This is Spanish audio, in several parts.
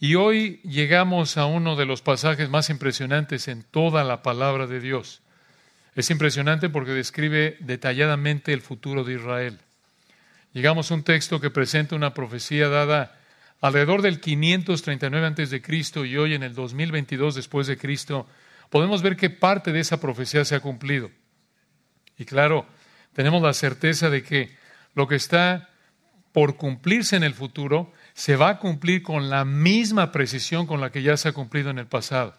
Y hoy llegamos a uno de los pasajes más impresionantes en toda la palabra de Dios. Es impresionante porque describe detalladamente el futuro de Israel. Llegamos a un texto que presenta una profecía dada alrededor del 539 antes de Cristo y hoy en el 2022 después de Cristo, podemos ver que parte de esa profecía se ha cumplido. Y claro, tenemos la certeza de que lo que está por cumplirse en el futuro se va a cumplir con la misma precisión con la que ya se ha cumplido en el pasado.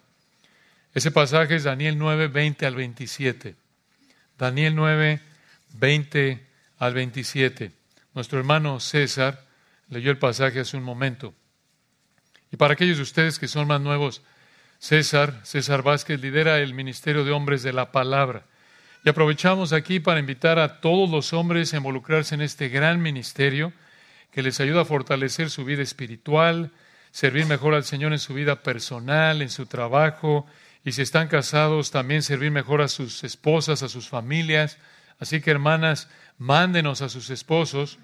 Ese pasaje es Daniel 9, 20 al 27. Daniel 9, 20 al 27. Nuestro hermano César leyó el pasaje hace un momento. Y para aquellos de ustedes que son más nuevos, César, César Vázquez, lidera el Ministerio de Hombres de la Palabra. Y aprovechamos aquí para invitar a todos los hombres a involucrarse en este gran ministerio que les ayuda a fortalecer su vida espiritual, servir mejor al Señor en su vida personal, en su trabajo, y si están casados, también servir mejor a sus esposas, a sus familias. Así que, hermanas, mándenos a sus esposos.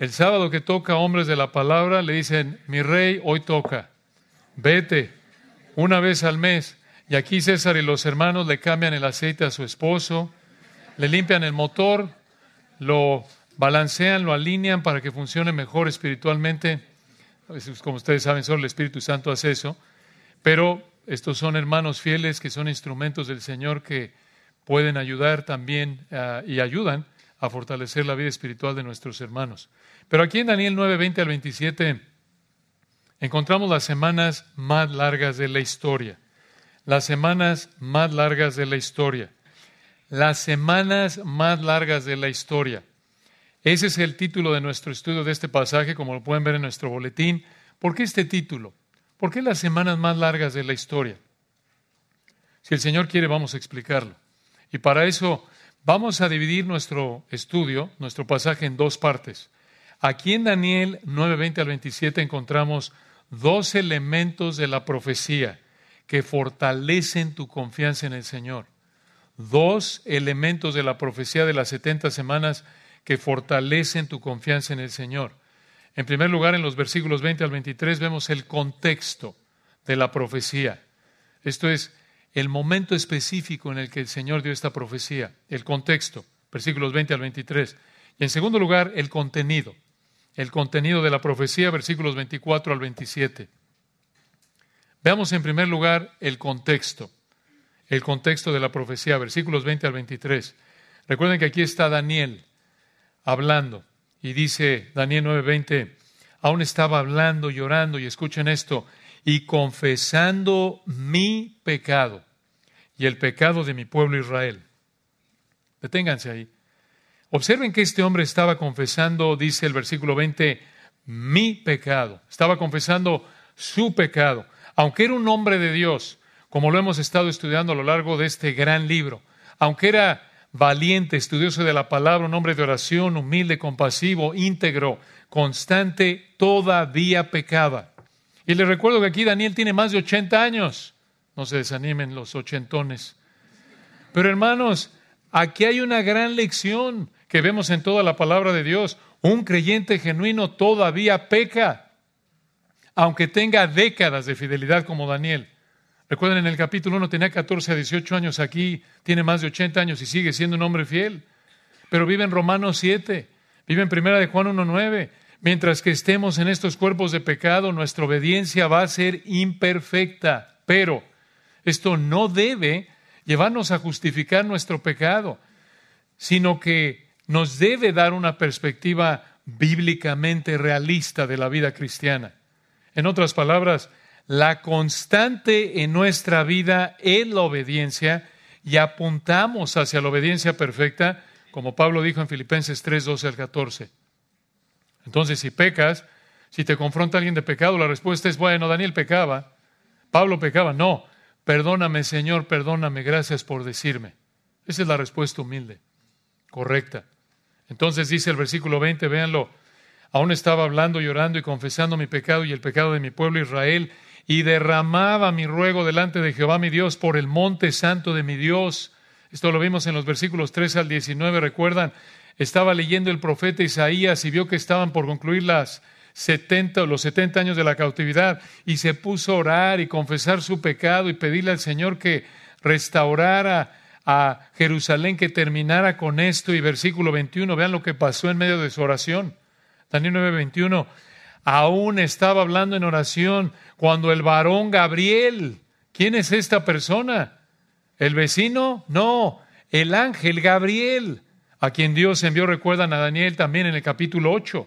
El sábado que toca hombres de la palabra, le dicen, mi rey, hoy toca, vete una vez al mes. Y aquí César y los hermanos le cambian el aceite a su esposo, le limpian el motor, lo balancean, lo alinean para que funcione mejor espiritualmente. Como ustedes saben, solo el Espíritu Santo hace eso. Pero estos son hermanos fieles que son instrumentos del Señor que pueden ayudar también ah, y ayudan a fortalecer la vida espiritual de nuestros hermanos. Pero aquí en Daniel 9, 20 al 27 encontramos las semanas más largas de la historia. Las semanas más largas de la historia. Las semanas más largas de la historia. Ese es el título de nuestro estudio de este pasaje, como lo pueden ver en nuestro boletín. ¿Por qué este título? ¿Por qué las semanas más largas de la historia? Si el Señor quiere, vamos a explicarlo. Y para eso vamos a dividir nuestro estudio, nuestro pasaje, en dos partes. Aquí en Daniel 9:20 al 27 encontramos dos elementos de la profecía que fortalecen tu confianza en el Señor. Dos elementos de la profecía de las 70 semanas que fortalecen tu confianza en el Señor. En primer lugar, en los versículos 20 al 23 vemos el contexto de la profecía. Esto es el momento específico en el que el Señor dio esta profecía, el contexto, versículos 20 al 23. Y en segundo lugar, el contenido, el contenido de la profecía, versículos 24 al 27. Veamos en primer lugar el contexto, el contexto de la profecía, versículos 20 al 23. Recuerden que aquí está Daniel, hablando. Y dice Daniel 9:20, aún estaba hablando, llorando, y escuchen esto, y confesando mi pecado y el pecado de mi pueblo Israel. Deténganse ahí. Observen que este hombre estaba confesando, dice el versículo 20, mi pecado. Estaba confesando su pecado. Aunque era un hombre de Dios, como lo hemos estado estudiando a lo largo de este gran libro, aunque era valiente, estudioso de la palabra, un hombre de oración, humilde, compasivo, íntegro, constante, todavía pecaba. Y les recuerdo que aquí Daniel tiene más de 80 años. No se desanimen los ochentones. Pero hermanos, aquí hay una gran lección que vemos en toda la palabra de Dios. Un creyente genuino todavía peca, aunque tenga décadas de fidelidad como Daniel. Recuerden, en el capítulo 1 tenía 14 a 18 años, aquí tiene más de 80 años y sigue siendo un hombre fiel. Pero vive en Romanos 7, vive en Primera de Juan 1.9. Mientras que estemos en estos cuerpos de pecado, nuestra obediencia va a ser imperfecta. Pero esto no debe llevarnos a justificar nuestro pecado, sino que nos debe dar una perspectiva bíblicamente realista de la vida cristiana. En otras palabras, la constante en nuestra vida es la obediencia y apuntamos hacia la obediencia perfecta, como Pablo dijo en Filipenses 3, 12 al 14. Entonces, si pecas, si te confronta alguien de pecado, la respuesta es, bueno, Daniel pecaba, Pablo pecaba. No, perdóname Señor, perdóname, gracias por decirme. Esa es la respuesta humilde, correcta. Entonces dice el versículo 20, véanlo, aún estaba hablando, llorando y confesando mi pecado y el pecado de mi pueblo Israel, y derramaba mi ruego delante de Jehová mi Dios por el monte santo de mi Dios. Esto lo vimos en los versículos 3 al 19, recuerdan, estaba leyendo el profeta Isaías y vio que estaban por concluir las 70, los 70 años de la cautividad y se puso a orar y confesar su pecado y pedirle al Señor que restaurara a Jerusalén, que terminara con esto. Y versículo 21, vean lo que pasó en medio de su oración. Daniel 9, 21, aún estaba hablando en oración cuando el varón Gabriel, ¿quién es esta persona? ¿El vecino? No, el ángel Gabriel, a quien Dios envió, recuerdan a Daniel también en el capítulo 8.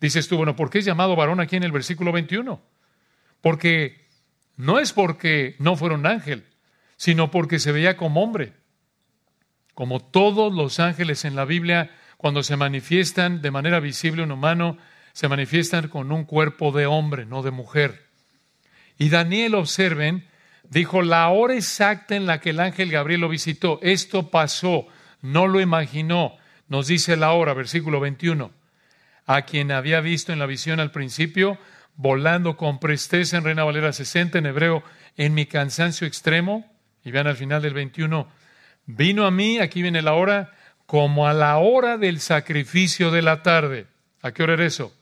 Dices tú, bueno, ¿por qué es llamado varón aquí en el versículo 21? Porque no es porque no fuera un ángel, sino porque se veía como hombre. Como todos los ángeles en la Biblia, cuando se manifiestan de manera visible un humano, se manifiestan con un cuerpo de hombre, no de mujer. Y Daniel, observen, dijo la hora exacta en la que el ángel Gabriel lo visitó. Esto pasó, no lo imaginó. Nos dice la hora, versículo 21 a quien había visto en la visión al principio, volando con presteza en Reina Valera 60 en hebreo, en mi cansancio extremo. Y vean al final del 21, vino a mí, aquí viene la hora, como a la hora del sacrificio de la tarde. ¿A qué hora era eso?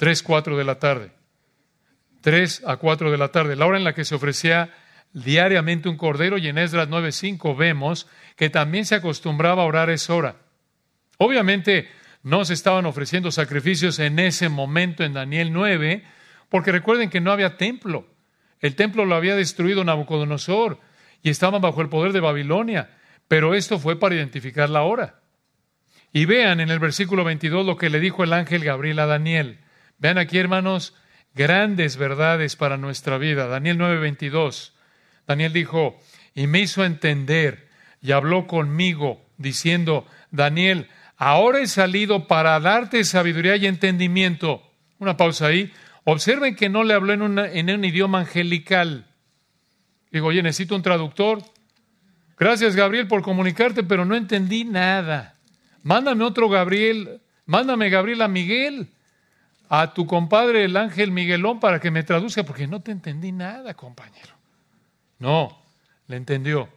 3, 4 de la tarde. 3 a 4 de la tarde, la hora en la que se ofrecía diariamente un cordero y en Esdras 9.5 vemos que también se acostumbraba a orar esa hora. Obviamente no se estaban ofreciendo sacrificios en ese momento en Daniel 9, porque recuerden que no había templo. El templo lo había destruido Nabucodonosor y estaban bajo el poder de Babilonia, pero esto fue para identificar la hora. Y vean en el versículo 22 lo que le dijo el ángel Gabriel a Daniel. Vean aquí, hermanos, grandes verdades para nuestra vida. Daniel 9:22. Daniel dijo, y me hizo entender y habló conmigo, diciendo, Daniel, Ahora he salido para darte sabiduría y entendimiento. Una pausa ahí. Observen que no le habló en, en un idioma angelical. Digo, oye, necesito un traductor. Gracias, Gabriel, por comunicarte, pero no entendí nada. Mándame otro Gabriel. Mándame, Gabriel, a Miguel, a tu compadre, el ángel Miguelón, para que me traduzca, porque no te entendí nada, compañero. No, le entendió.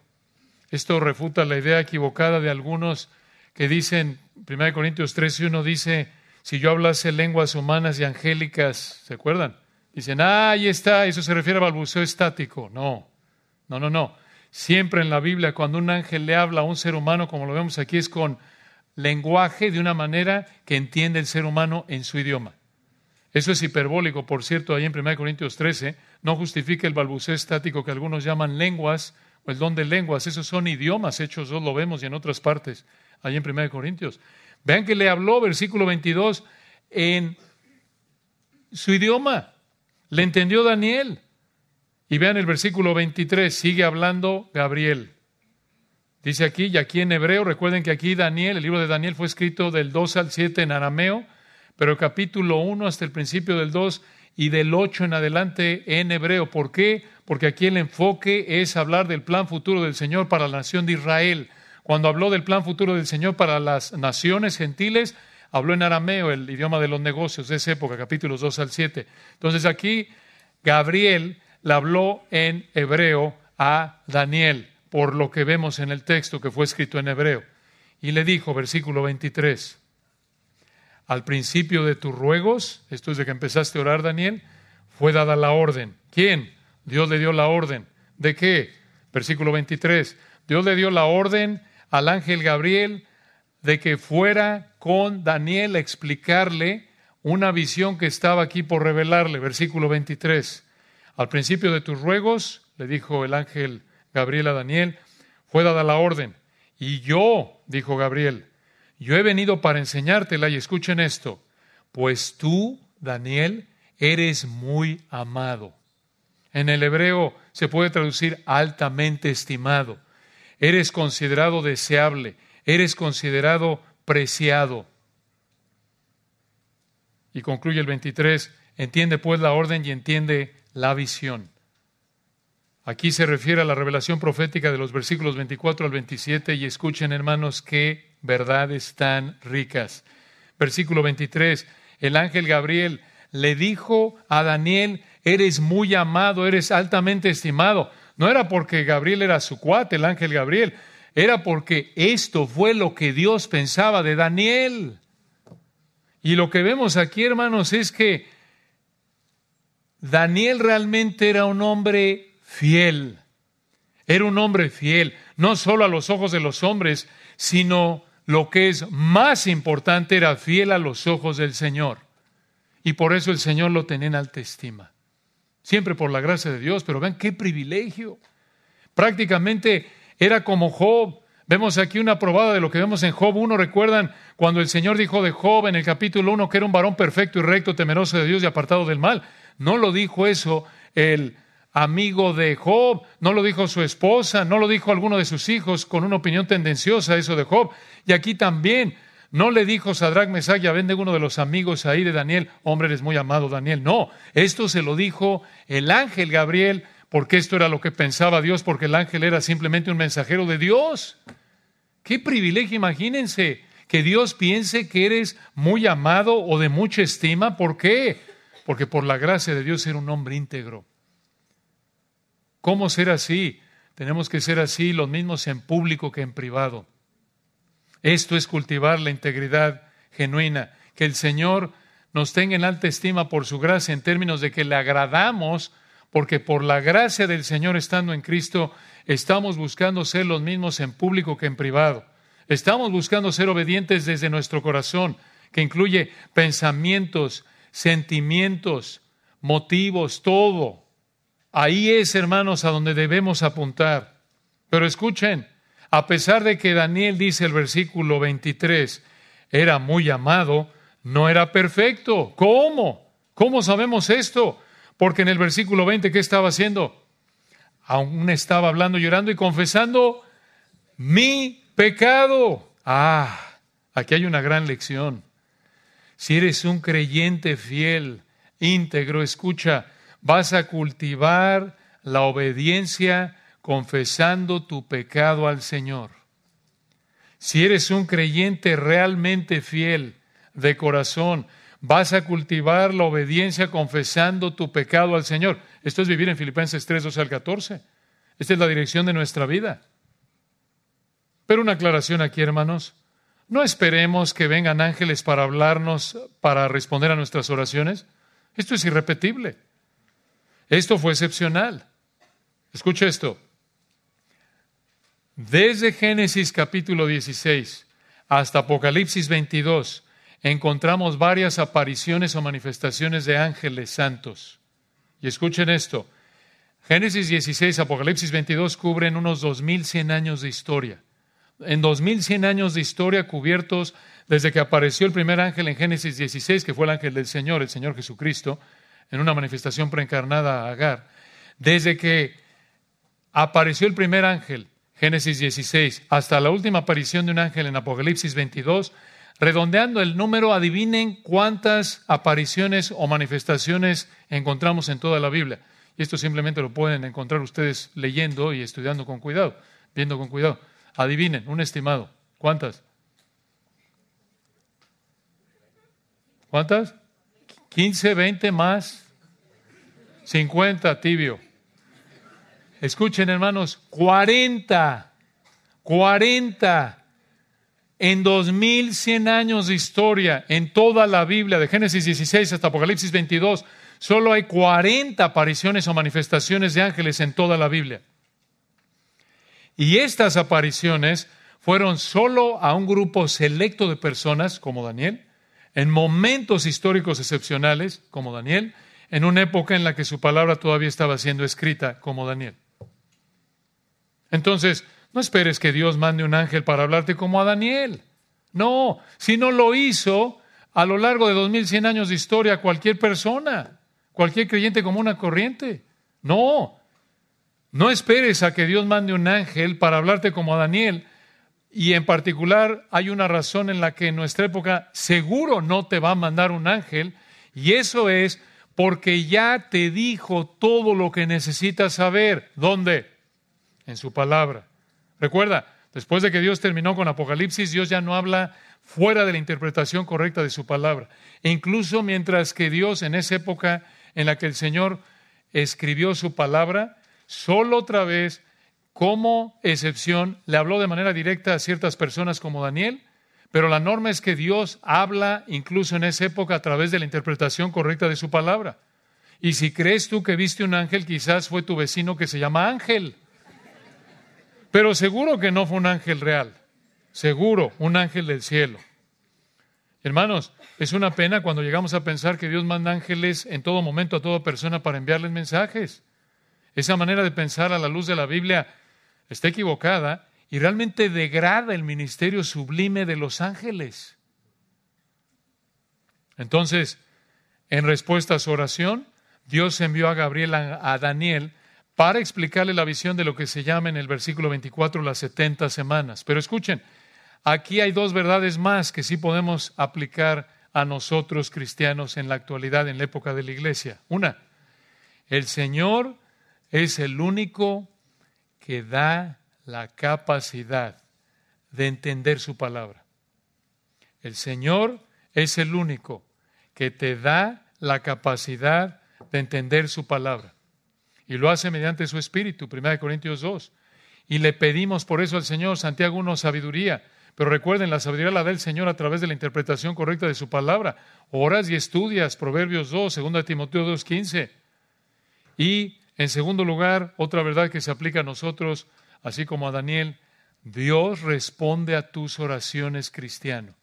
Esto refuta la idea equivocada de algunos que dicen, 1 Corintios 13, 1 dice, si yo hablase lenguas humanas y angélicas, ¿se acuerdan? Dicen, ah, ahí está, eso se refiere a balbuceo estático. No, no, no, no. Siempre en la Biblia, cuando un ángel le habla a un ser humano, como lo vemos aquí, es con lenguaje de una manera que entiende el ser humano en su idioma. Eso es hiperbólico, por cierto, ahí en 1 Corintios 13, no justifica el balbuceo estático que algunos llaman lenguas o el don de lenguas. Esos son idiomas hechos, lo vemos y en otras partes allí en 1 Corintios. Vean que le habló, versículo 22, en su idioma. Le entendió Daniel. Y vean el versículo 23, sigue hablando Gabriel. Dice aquí, y aquí en hebreo, recuerden que aquí Daniel, el libro de Daniel fue escrito del 2 al 7 en arameo, pero el capítulo 1 hasta el principio del 2 y del 8 en adelante en hebreo. ¿Por qué? Porque aquí el enfoque es hablar del plan futuro del Señor para la nación de Israel. Cuando habló del plan futuro del Señor para las naciones gentiles, habló en arameo, el idioma de los negocios de esa época, capítulos 2 al 7. Entonces aquí Gabriel le habló en hebreo a Daniel, por lo que vemos en el texto que fue escrito en hebreo. Y le dijo, versículo 23, al principio de tus ruegos, esto es de que empezaste a orar, Daniel, fue dada la orden. ¿Quién? Dios le dio la orden. ¿De qué? Versículo 23. Dios le dio la orden al ángel Gabriel de que fuera con Daniel a explicarle una visión que estaba aquí por revelarle. Versículo 23. Al principio de tus ruegos, le dijo el ángel Gabriel a Daniel, fue dada la orden. Y yo, dijo Gabriel, yo he venido para enseñártela y escuchen esto, pues tú, Daniel, eres muy amado. En el hebreo se puede traducir altamente estimado eres considerado deseable, eres considerado preciado. Y concluye el 23, entiende pues la orden y entiende la visión. Aquí se refiere a la revelación profética de los versículos 24 al 27 y escuchen hermanos qué verdades tan ricas. Versículo 23, el ángel Gabriel le dijo a Daniel, eres muy amado, eres altamente estimado. No era porque Gabriel era su cuate, el ángel Gabriel, era porque esto fue lo que Dios pensaba de Daniel. Y lo que vemos aquí, hermanos, es que Daniel realmente era un hombre fiel. Era un hombre fiel, no solo a los ojos de los hombres, sino lo que es más importante, era fiel a los ojos del Señor. Y por eso el Señor lo tenía en alta estima. Siempre por la gracia de Dios, pero vean qué privilegio. Prácticamente era como Job. Vemos aquí una probada de lo que vemos en Job 1. Recuerdan cuando el Señor dijo de Job en el capítulo 1 que era un varón perfecto y recto, temeroso de Dios y apartado del mal. No lo dijo eso el amigo de Job, no lo dijo su esposa, no lo dijo alguno de sus hijos con una opinión tendenciosa eso de Job. Y aquí también no le dijo Sadrach, Mesach y Abednego, uno de los amigos ahí de Daniel, hombre, eres muy amado Daniel. No, esto se lo dijo el ángel Gabriel, porque esto era lo que pensaba Dios, porque el ángel era simplemente un mensajero de Dios. Qué privilegio, imagínense, que Dios piense que eres muy amado o de mucha estima. ¿Por qué? Porque por la gracia de Dios era un hombre íntegro. ¿Cómo ser así? Tenemos que ser así los mismos en público que en privado. Esto es cultivar la integridad genuina, que el Señor nos tenga en alta estima por su gracia en términos de que le agradamos, porque por la gracia del Señor estando en Cristo, estamos buscando ser los mismos en público que en privado. Estamos buscando ser obedientes desde nuestro corazón, que incluye pensamientos, sentimientos, motivos, todo. Ahí es, hermanos, a donde debemos apuntar. Pero escuchen, a pesar de que Daniel dice el versículo 23, era muy amado, no era perfecto. ¿Cómo? ¿Cómo sabemos esto? Porque en el versículo 20, ¿qué estaba haciendo? Aún estaba hablando, llorando y confesando mi pecado. Ah, aquí hay una gran lección. Si eres un creyente fiel, íntegro, escucha, vas a cultivar la obediencia confesando tu pecado al Señor. Si eres un creyente realmente fiel de corazón, vas a cultivar la obediencia confesando tu pecado al Señor. Esto es vivir en Filipenses 3, 12 al 14. Esta es la dirección de nuestra vida. Pero una aclaración aquí, hermanos. No esperemos que vengan ángeles para hablarnos, para responder a nuestras oraciones. Esto es irrepetible. Esto fue excepcional. Escucha esto. Desde Génesis capítulo 16 hasta Apocalipsis 22 encontramos varias apariciones o manifestaciones de ángeles santos. Y escuchen esto. Génesis 16, Apocalipsis 22 cubren unos 2100 años de historia. En 2100 años de historia cubiertos desde que apareció el primer ángel en Génesis 16, que fue el ángel del Señor, el Señor Jesucristo, en una manifestación preencarnada a Agar, desde que apareció el primer ángel, Génesis 16, hasta la última aparición de un ángel en Apocalipsis 22, redondeando el número, adivinen cuántas apariciones o manifestaciones encontramos en toda la Biblia. Y esto simplemente lo pueden encontrar ustedes leyendo y estudiando con cuidado, viendo con cuidado. Adivinen, un estimado. ¿Cuántas? ¿Cuántas? 15, 20 más 50, tibio. Escuchen, hermanos, 40, 40 en 2100 años de historia, en toda la Biblia, de Génesis 16 hasta Apocalipsis 22, solo hay 40 apariciones o manifestaciones de ángeles en toda la Biblia. Y estas apariciones fueron solo a un grupo selecto de personas, como Daniel, en momentos históricos excepcionales, como Daniel, en una época en la que su palabra todavía estaba siendo escrita, como Daniel. Entonces, no esperes que Dios mande un ángel para hablarte como a Daniel. No, si no lo hizo a lo largo de 2100 años de historia cualquier persona, cualquier creyente como una corriente. No, no esperes a que Dios mande un ángel para hablarte como a Daniel, y en particular hay una razón en la que en nuestra época seguro no te va a mandar un ángel, y eso es porque ya te dijo todo lo que necesitas saber. ¿Dónde? En su palabra. Recuerda, después de que Dios terminó con Apocalipsis, Dios ya no habla fuera de la interpretación correcta de su palabra. E incluso mientras que Dios en esa época en la que el Señor escribió su palabra, solo otra vez como excepción, le habló de manera directa a ciertas personas como Daniel, pero la norma es que Dios habla incluso en esa época a través de la interpretación correcta de su palabra. Y si crees tú que viste un ángel, quizás fue tu vecino que se llama ángel. Pero seguro que no fue un ángel real. Seguro, un ángel del cielo. Hermanos, es una pena cuando llegamos a pensar que Dios manda ángeles en todo momento a toda persona para enviarles mensajes. Esa manera de pensar a la luz de la Biblia está equivocada y realmente degrada el ministerio sublime de los ángeles. Entonces, en respuesta a su oración, Dios envió a Gabriel a, Daniel para explicarle la visión de lo que se llama en el versículo 24 las 70 semanas. Pero escuchen, Aquí hay dos verdades más que sí podemos aplicar a nosotros cristianos en la actualidad, en la época de la iglesia. Una, el Señor es el único que da la capacidad de entender su palabra. El Señor es el único que te da la capacidad de entender su palabra. Y lo hace mediante su Espíritu, 1 Corintios 2. Y le pedimos por eso al Señor, Santiago 1, sabiduría pero recuerden, la sabiduría la da el Señor a través de la interpretación correcta de su palabra. Oras y estudias, Proverbios 2, 2 Timoteo 2, 15. Y, en segundo lugar, otra verdad que se aplica a nosotros, así como a Daniel, Dios responde a tus oraciones cristiano.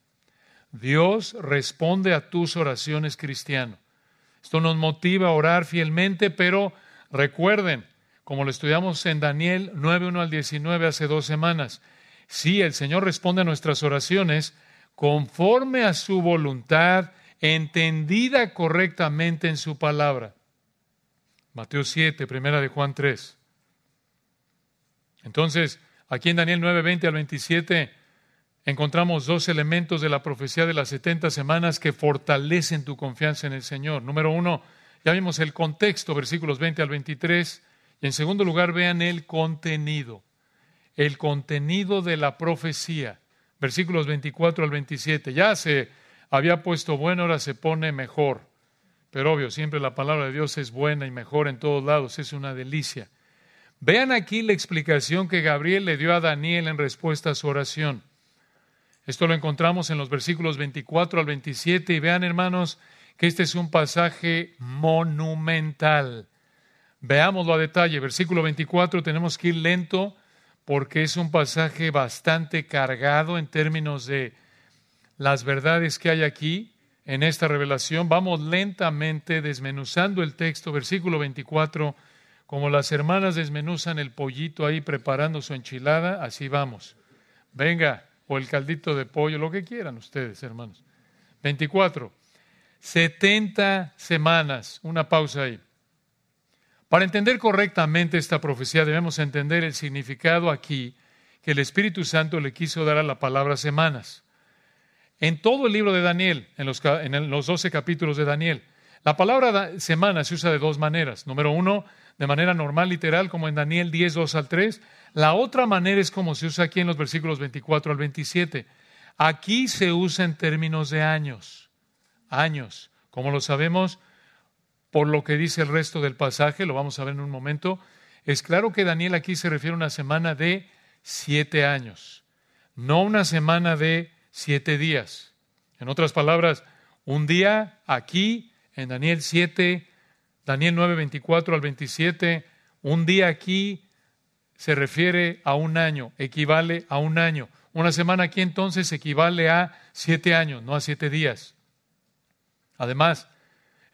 Dios responde a tus oraciones cristiano. Esto nos motiva a orar fielmente, pero recuerden, como lo estudiamos en Daniel 9, 1 al 19 hace dos semanas, Sí, el Señor responde a nuestras oraciones conforme a su voluntad, entendida correctamente en su palabra. Mateo 7, primera de Juan 3. Entonces, aquí en Daniel 9, 20 al 27, encontramos dos elementos de la profecía de las 70 semanas que fortalecen tu confianza en el Señor. Número uno, ya vimos el contexto, versículos 20 al 23, y en segundo lugar, vean el contenido el contenido de la profecía. Versículos 24 al 27. Ya se había puesto bueno, ahora se pone mejor. Pero obvio, siempre la palabra de Dios es buena y mejor en todos lados, es una delicia. Vean aquí la explicación que Gabriel le dio a Daniel en respuesta a su oración. Esto lo encontramos en los versículos 24 al 27 y vean hermanos que este es un pasaje monumental. Veámoslo a detalle. Versículo 24 tenemos que ir lento porque es un pasaje bastante cargado en términos de las verdades que hay aquí en esta revelación. Vamos lentamente desmenuzando el texto, versículo 24, como las hermanas desmenuzan el pollito ahí preparando su enchilada, así vamos. Venga, o el caldito de pollo, lo que quieran ustedes, hermanos. 24. 70 semanas, una pausa ahí. Para entender correctamente esta profecía debemos entender el significado aquí que el Espíritu Santo le quiso dar a la palabra semanas. En todo el libro de Daniel, en los, en los 12 capítulos de Daniel, la palabra semana se usa de dos maneras. Número uno, de manera normal, literal, como en Daniel 10, 2 al 3. La otra manera es como se usa aquí en los versículos 24 al 27. Aquí se usa en términos de años. Años. Como lo sabemos, por lo que dice el resto del pasaje, lo vamos a ver en un momento, es claro que Daniel aquí se refiere a una semana de siete años, no una semana de siete días. En otras palabras, un día aquí en Daniel 7, Daniel 9, 24 al 27, un día aquí se refiere a un año, equivale a un año. Una semana aquí entonces equivale a siete años, no a siete días. Además,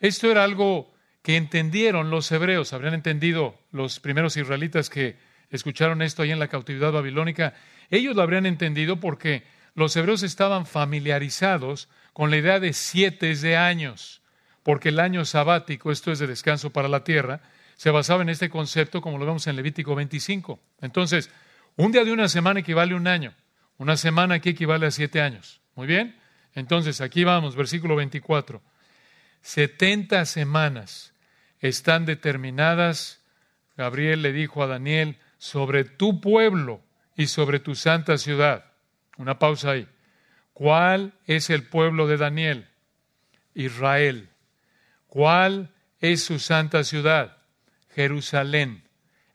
esto era algo que entendieron los hebreos, habrían entendido los primeros israelitas que escucharon esto ahí en la cautividad babilónica, ellos lo habrían entendido porque los hebreos estaban familiarizados con la idea de siete de años, porque el año sabático, esto es de descanso para la tierra, se basaba en este concepto como lo vemos en Levítico 25. Entonces, un día de una semana equivale a un año, una semana aquí equivale a siete años. Muy bien, entonces aquí vamos, versículo 24. 70 semanas están determinadas, Gabriel le dijo a Daniel, sobre tu pueblo y sobre tu santa ciudad. Una pausa ahí. ¿Cuál es el pueblo de Daniel? Israel. ¿Cuál es su santa ciudad? Jerusalén.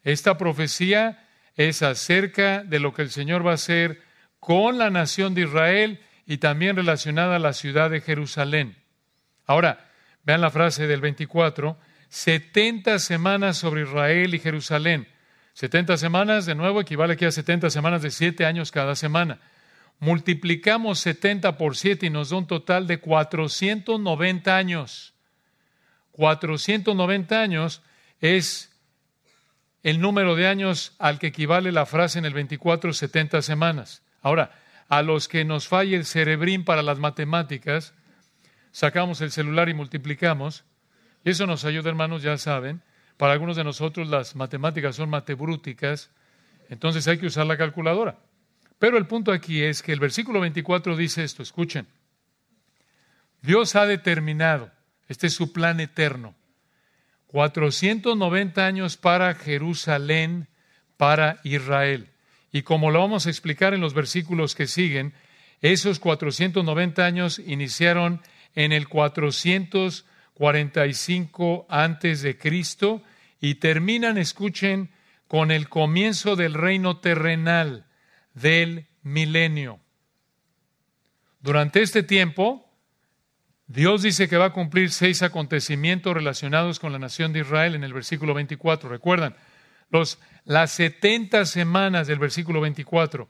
Esta profecía es acerca de lo que el Señor va a hacer con la nación de Israel y también relacionada a la ciudad de Jerusalén. Ahora, Vean la frase del 24, 70 semanas sobre Israel y Jerusalén. 70 semanas, de nuevo, equivale aquí a 70 semanas de 7 años cada semana. Multiplicamos 70 por 7 y nos da un total de 490 años. 490 años es el número de años al que equivale la frase en el 24, 70 semanas. Ahora, a los que nos falle el cerebrín para las matemáticas, sacamos el celular y multiplicamos. Y eso nos ayuda, hermanos, ya saben. Para algunos de nosotros las matemáticas son matebrúticas, entonces hay que usar la calculadora. Pero el punto aquí es que el versículo 24 dice esto, escuchen. Dios ha determinado, este es su plan eterno, 490 años para Jerusalén, para Israel. Y como lo vamos a explicar en los versículos que siguen, esos 490 años iniciaron en el 445 antes de Cristo y terminan, escuchen, con el comienzo del reino terrenal del milenio. Durante este tiempo, Dios dice que va a cumplir seis acontecimientos relacionados con la nación de Israel en el versículo 24. Recuerdan, los, las 70 semanas del versículo 24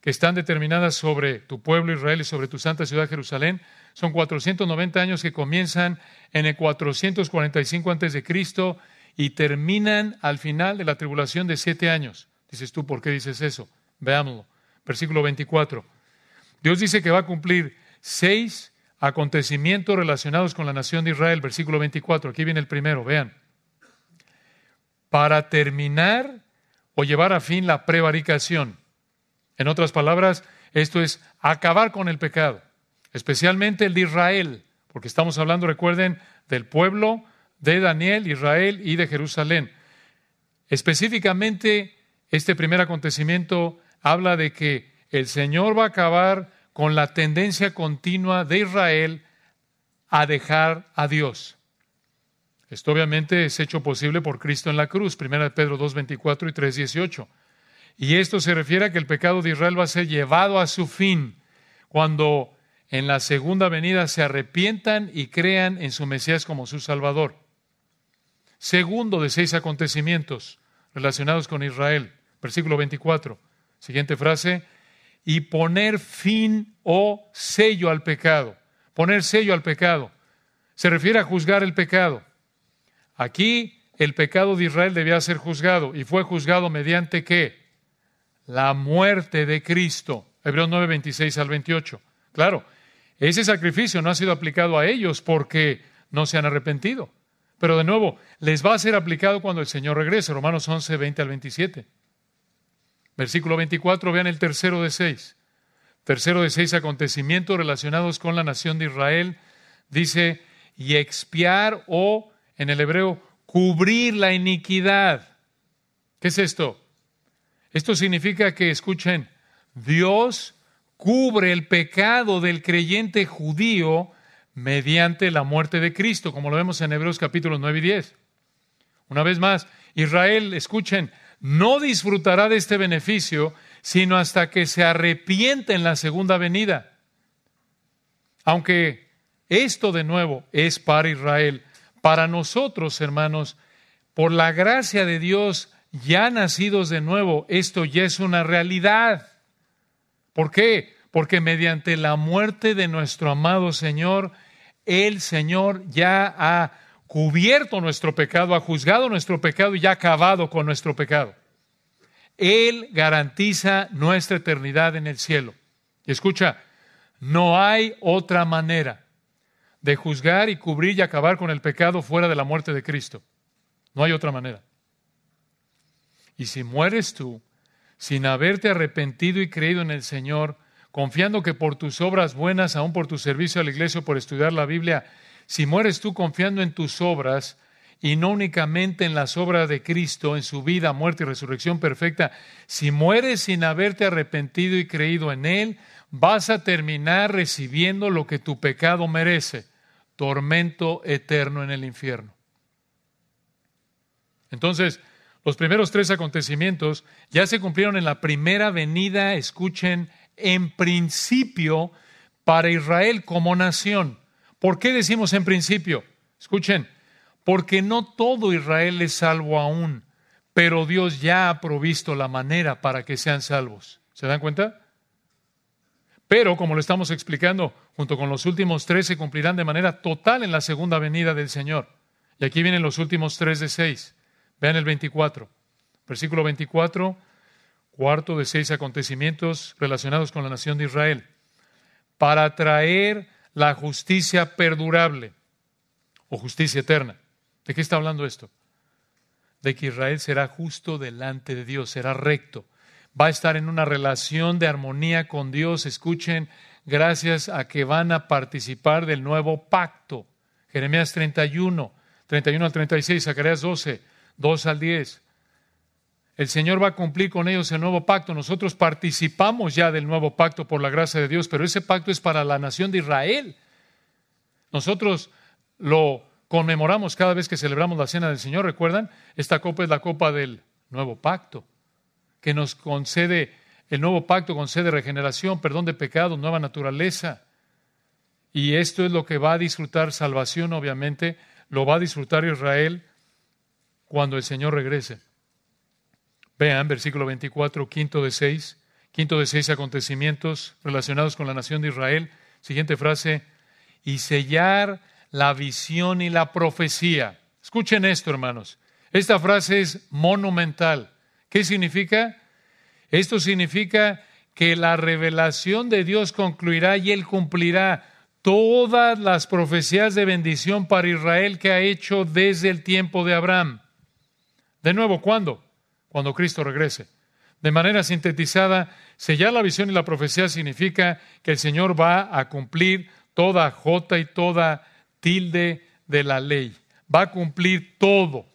que están determinadas sobre tu pueblo Israel y sobre tu santa ciudad Jerusalén, son 490 años que comienzan en el 445 antes de Cristo y terminan al final de la tribulación de siete años. Dices tú, ¿por qué dices eso? Veámoslo. Versículo 24. Dios dice que va a cumplir seis acontecimientos relacionados con la nación de Israel. Versículo 24. Aquí viene el primero. Vean para terminar o llevar a fin la prevaricación. En otras palabras, esto es acabar con el pecado, especialmente el de Israel, porque estamos hablando, recuerden, del pueblo de Daniel, Israel y de Jerusalén. Específicamente, este primer acontecimiento habla de que el Señor va a acabar con la tendencia continua de Israel a dejar a Dios. Esto obviamente es hecho posible por Cristo en la cruz, 1 Pedro 2, 24 y 3, 18. Y esto se refiere a que el pecado de Israel va a ser llevado a su fin cuando en la segunda venida se arrepientan y crean en su Mesías como su Salvador. Segundo de seis acontecimientos relacionados con Israel, versículo 24. Siguiente frase, y poner fin o sello al pecado. Poner sello al pecado. Se refiere a juzgar el pecado. Aquí el pecado de Israel debía ser juzgado y fue juzgado mediante qué? La muerte de Cristo. Hebreos 9, 26 al 28. Claro, ese sacrificio no ha sido aplicado a ellos porque no se han arrepentido. Pero de nuevo, les va a ser aplicado cuando el Señor regrese. Romanos 11, 20 al 27. Versículo 24, vean el tercero de seis. Tercero de seis acontecimientos relacionados con la nación de Israel. Dice, y expiar o en el hebreo, cubrir la iniquidad. ¿Qué es esto? Esto significa que, escuchen, Dios cubre el pecado del creyente judío mediante la muerte de Cristo, como lo vemos en Hebreos capítulos 9 y 10. Una vez más, Israel, escuchen, no disfrutará de este beneficio sino hasta que se arrepiente en la segunda venida. Aunque esto de nuevo es para Israel, para nosotros, hermanos, por la gracia de Dios, ya nacidos de nuevo, esto ya es una realidad. ¿Por qué? Porque mediante la muerte de nuestro amado Señor, el Señor ya ha cubierto nuestro pecado, ha juzgado nuestro pecado y ha acabado con nuestro pecado. Él garantiza nuestra eternidad en el cielo. Y escucha, no hay otra manera de juzgar y cubrir y acabar con el pecado fuera de la muerte de Cristo. No hay otra manera. Y si mueres tú sin haberte arrepentido y creído en el Señor, confiando que por tus obras buenas, aún por tu servicio a la iglesia o por estudiar la Biblia, si mueres tú confiando en tus obras y no únicamente en las obras de Cristo, en su vida, muerte y resurrección perfecta, si mueres sin haberte arrepentido y creído en Él, vas a terminar recibiendo lo que tu pecado merece, tormento eterno en el infierno. Entonces, los primeros tres acontecimientos ya se cumplieron en la primera venida, escuchen, en principio para Israel como nación. ¿Por qué decimos en principio? Escuchen, porque no todo Israel es salvo aún, pero Dios ya ha provisto la manera para que sean salvos. ¿Se dan cuenta? Pero, como lo estamos explicando, junto con los últimos tres se cumplirán de manera total en la segunda venida del Señor. Y aquí vienen los últimos tres de seis. Vean el 24. Versículo 24, cuarto de seis acontecimientos relacionados con la nación de Israel. Para traer la justicia perdurable o justicia eterna. ¿De qué está hablando esto? De que Israel será justo delante de Dios, será recto va a estar en una relación de armonía con Dios. Escuchen, gracias a que van a participar del nuevo pacto. Jeremías 31, 31 al 36, Zacarías 12, 2 al 10. El Señor va a cumplir con ellos el nuevo pacto. Nosotros participamos ya del nuevo pacto por la gracia de Dios, pero ese pacto es para la nación de Israel. Nosotros lo conmemoramos cada vez que celebramos la cena del Señor. ¿Recuerdan? Esta copa es la copa del nuevo pacto que nos concede el nuevo pacto, concede regeneración, perdón de pecados, nueva naturaleza. Y esto es lo que va a disfrutar salvación, obviamente, lo va a disfrutar Israel cuando el Señor regrese. Vean, versículo 24, quinto de seis, quinto de seis acontecimientos relacionados con la nación de Israel. Siguiente frase, y sellar la visión y la profecía. Escuchen esto, hermanos. Esta frase es monumental. ¿Qué significa? Esto significa que la revelación de Dios concluirá y Él cumplirá todas las profecías de bendición para Israel que ha hecho desde el tiempo de Abraham. De nuevo, ¿cuándo? Cuando Cristo regrese. De manera sintetizada, sellar la visión y la profecía significa que el Señor va a cumplir toda jota y toda tilde de la ley. Va a cumplir todo,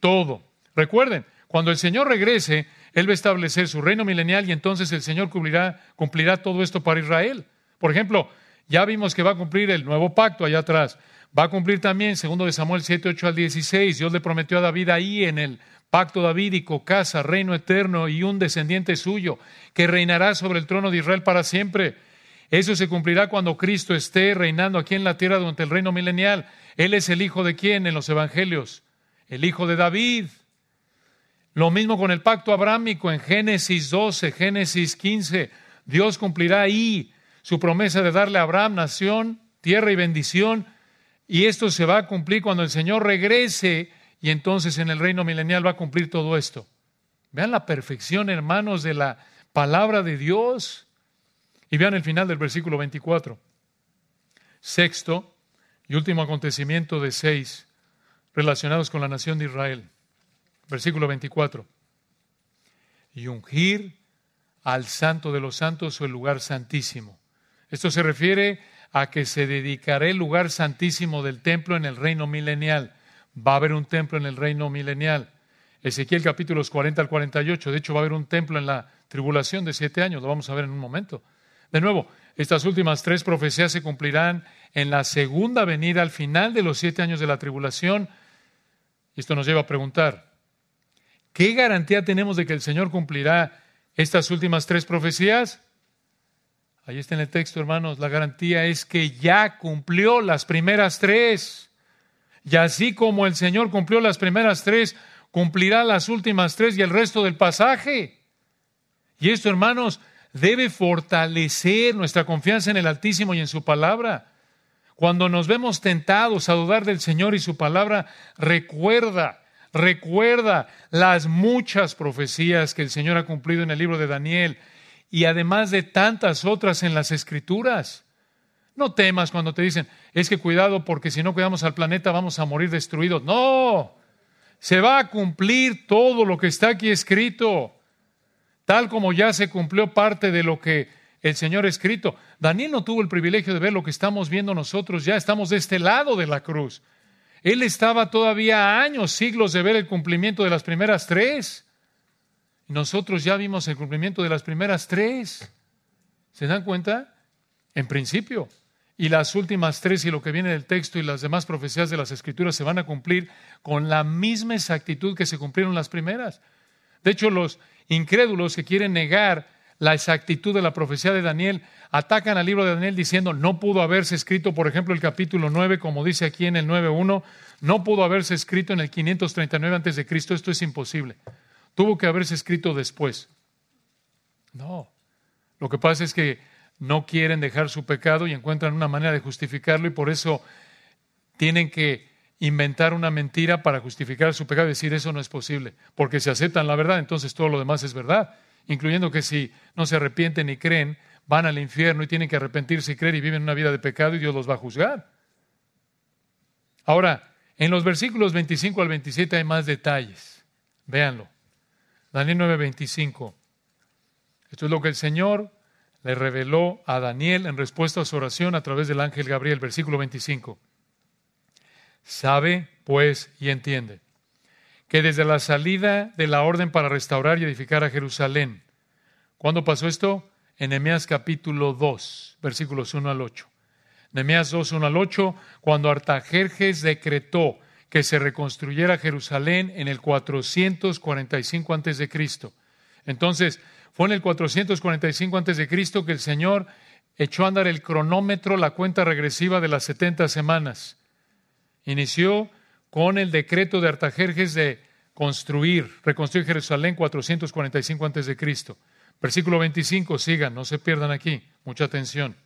todo. Recuerden, cuando el Señor regrese, Él va a establecer su reino milenial y entonces el Señor cumplirá, todo esto para Israel. Por ejemplo, ya vimos que va a cumplir el nuevo pacto allá atrás. Va a cumplir también, segundo de Samuel 7, 8 al 16, Dios le prometió a David ahí en el pacto davídico, casa, reino eterno y un descendiente suyo, que reinará sobre el trono de Israel para siempre. Eso se cumplirá cuando Cristo esté reinando aquí en la tierra durante el reino milenial. Él es el hijo de quién en los evangelios? El hijo de David. Lo mismo con el pacto abrámico en Génesis 12, Génesis 15. Dios cumplirá ahí su promesa de darle a Abraham nación, tierra y bendición. Y esto se va a cumplir cuando el Señor regrese y entonces en el reino milenial va a cumplir todo esto. Vean la perfección, hermanos, de la palabra de Dios. Y vean el final del versículo 24. Sexto y último acontecimiento de seis relacionados con la nación de Israel. Versículo 24. Y ungir al santo de los santos o el lugar santísimo. Esto se refiere a que se dedicará el lugar santísimo del templo en el reino milenial. Va a haber un templo en el reino milenial. Ezequiel capítulos 40 al 48. De hecho, va a haber un templo en la tribulación de siete años. Lo vamos a ver en un momento. De nuevo, estas últimas tres profecías se cumplirán en la segunda venida al final de los siete años de la tribulación. Esto nos lleva a preguntar, ¿Qué garantía tenemos de que el Señor cumplirá estas últimas tres profecías? Ahí está en el texto, hermanos. La garantía es que ya cumplió las primeras tres. Y así como el Señor cumplió las primeras tres, cumplirá las últimas tres y el resto del pasaje. Y esto, hermanos, debe fortalecer nuestra confianza en el Altísimo y en su palabra. Cuando nos vemos tentados a dudar del Señor y su palabra, recuerda Recuerda las muchas profecías que el Señor ha cumplido en el libro de Daniel y además de tantas otras en las escrituras. No temas cuando te dicen, es que cuidado porque si no cuidamos al planeta vamos a morir destruidos. No, se va a cumplir todo lo que está aquí escrito, tal como ya se cumplió parte de lo que el Señor ha escrito. Daniel no tuvo el privilegio de ver lo que estamos viendo nosotros, ya estamos de este lado de la cruz. Él estaba todavía años, siglos de ver el cumplimiento de las primeras tres. Nosotros ya vimos el cumplimiento de las primeras tres. ¿Se dan cuenta? En principio. Y las últimas tres y lo que viene del texto y las demás profecías de las escrituras se van a cumplir con la misma exactitud que se cumplieron las primeras. De hecho, los incrédulos que quieren negar la exactitud de la profecía de Daniel, atacan al libro de Daniel diciendo, no pudo haberse escrito, por ejemplo, el capítulo 9, como dice aquí en el 9.1, no pudo haberse escrito en el 539 antes de Cristo, esto es imposible. Tuvo que haberse escrito después. No. Lo que pasa es que no quieren dejar su pecado y encuentran una manera de justificarlo y por eso tienen que inventar una mentira para justificar su pecado y decir eso no es posible, porque si aceptan la verdad, entonces todo lo demás es verdad, incluyendo que si no se arrepienten y creen, van al infierno y tienen que arrepentirse y creer y viven una vida de pecado y Dios los va a juzgar. Ahora, en los versículos 25 al 27 hay más detalles. Véanlo. Daniel 9:25. Esto es lo que el Señor le reveló a Daniel en respuesta a su oración a través del ángel Gabriel, versículo 25. Sabe, pues, y entiende que desde la salida de la orden para restaurar y edificar a Jerusalén, ¿cuándo pasó esto? En Nehemías capítulo 2, versículos 1 al 8. Nehemías 2, 1 al 8, cuando Artajerjes decretó que se reconstruyera Jerusalén en el 445 antes de Cristo. Entonces, fue en el 445 antes de Cristo que el Señor echó a andar el cronómetro, la cuenta regresiva de las 70 semanas. Inició con el decreto de Artajerjes de construir, reconstruir Jerusalén 445 antes de Cristo. Versículo 25, sigan, no se pierdan aquí, mucha atención.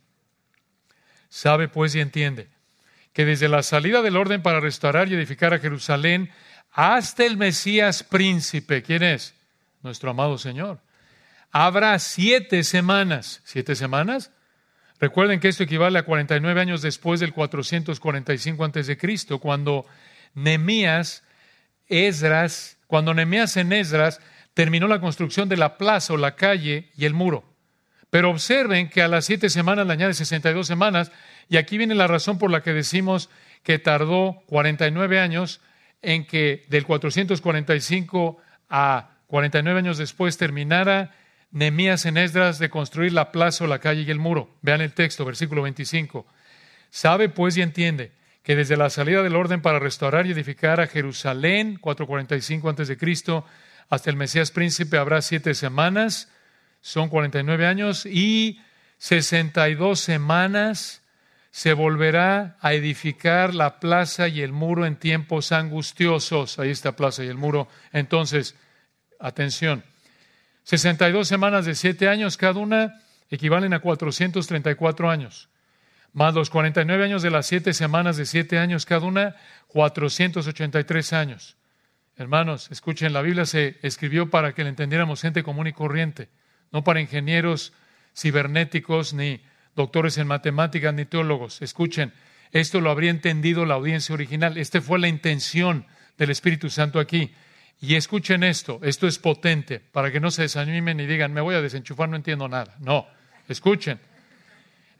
Sabe pues y entiende que desde la salida del orden para restaurar y edificar a Jerusalén hasta el Mesías príncipe, ¿quién es? Nuestro amado Señor. Habrá siete semanas. ¿Siete semanas? Recuerden que esto equivale a 49 años después del 445 antes de Cristo, cuando Nemías, Esdras, cuando Nemías en Esdras terminó la construcción de la plaza o la calle y el muro. Pero observen que a las siete semanas le añade 62 semanas, y aquí viene la razón por la que decimos que tardó 49 años en que del 445 a 49 años después terminara Nemías en Esdras de construir la plaza o la calle y el muro. Vean el texto, versículo 25. Sabe pues y entiende que desde la salida del orden para restaurar y edificar a Jerusalén, 445 antes de Cristo, hasta el Mesías príncipe habrá siete semanas, son 49 años, y 62 semanas se volverá a edificar la plaza y el muro en tiempos angustiosos. Ahí está plaza y el muro. Entonces, atención, 62 semanas de 7 años cada una equivalen a 434 años. Más los 49 años de las 7 semanas de 7 años cada una, 483 años. Hermanos, escuchen, la Biblia se escribió para que la entendiéramos gente común y corriente, no para ingenieros cibernéticos, ni doctores en matemáticas, ni teólogos. Escuchen, esto lo habría entendido la audiencia original. Esta fue la intención del Espíritu Santo aquí. Y escuchen esto, esto es potente, para que no se desanimen y digan, me voy a desenchufar, no entiendo nada. No, escuchen.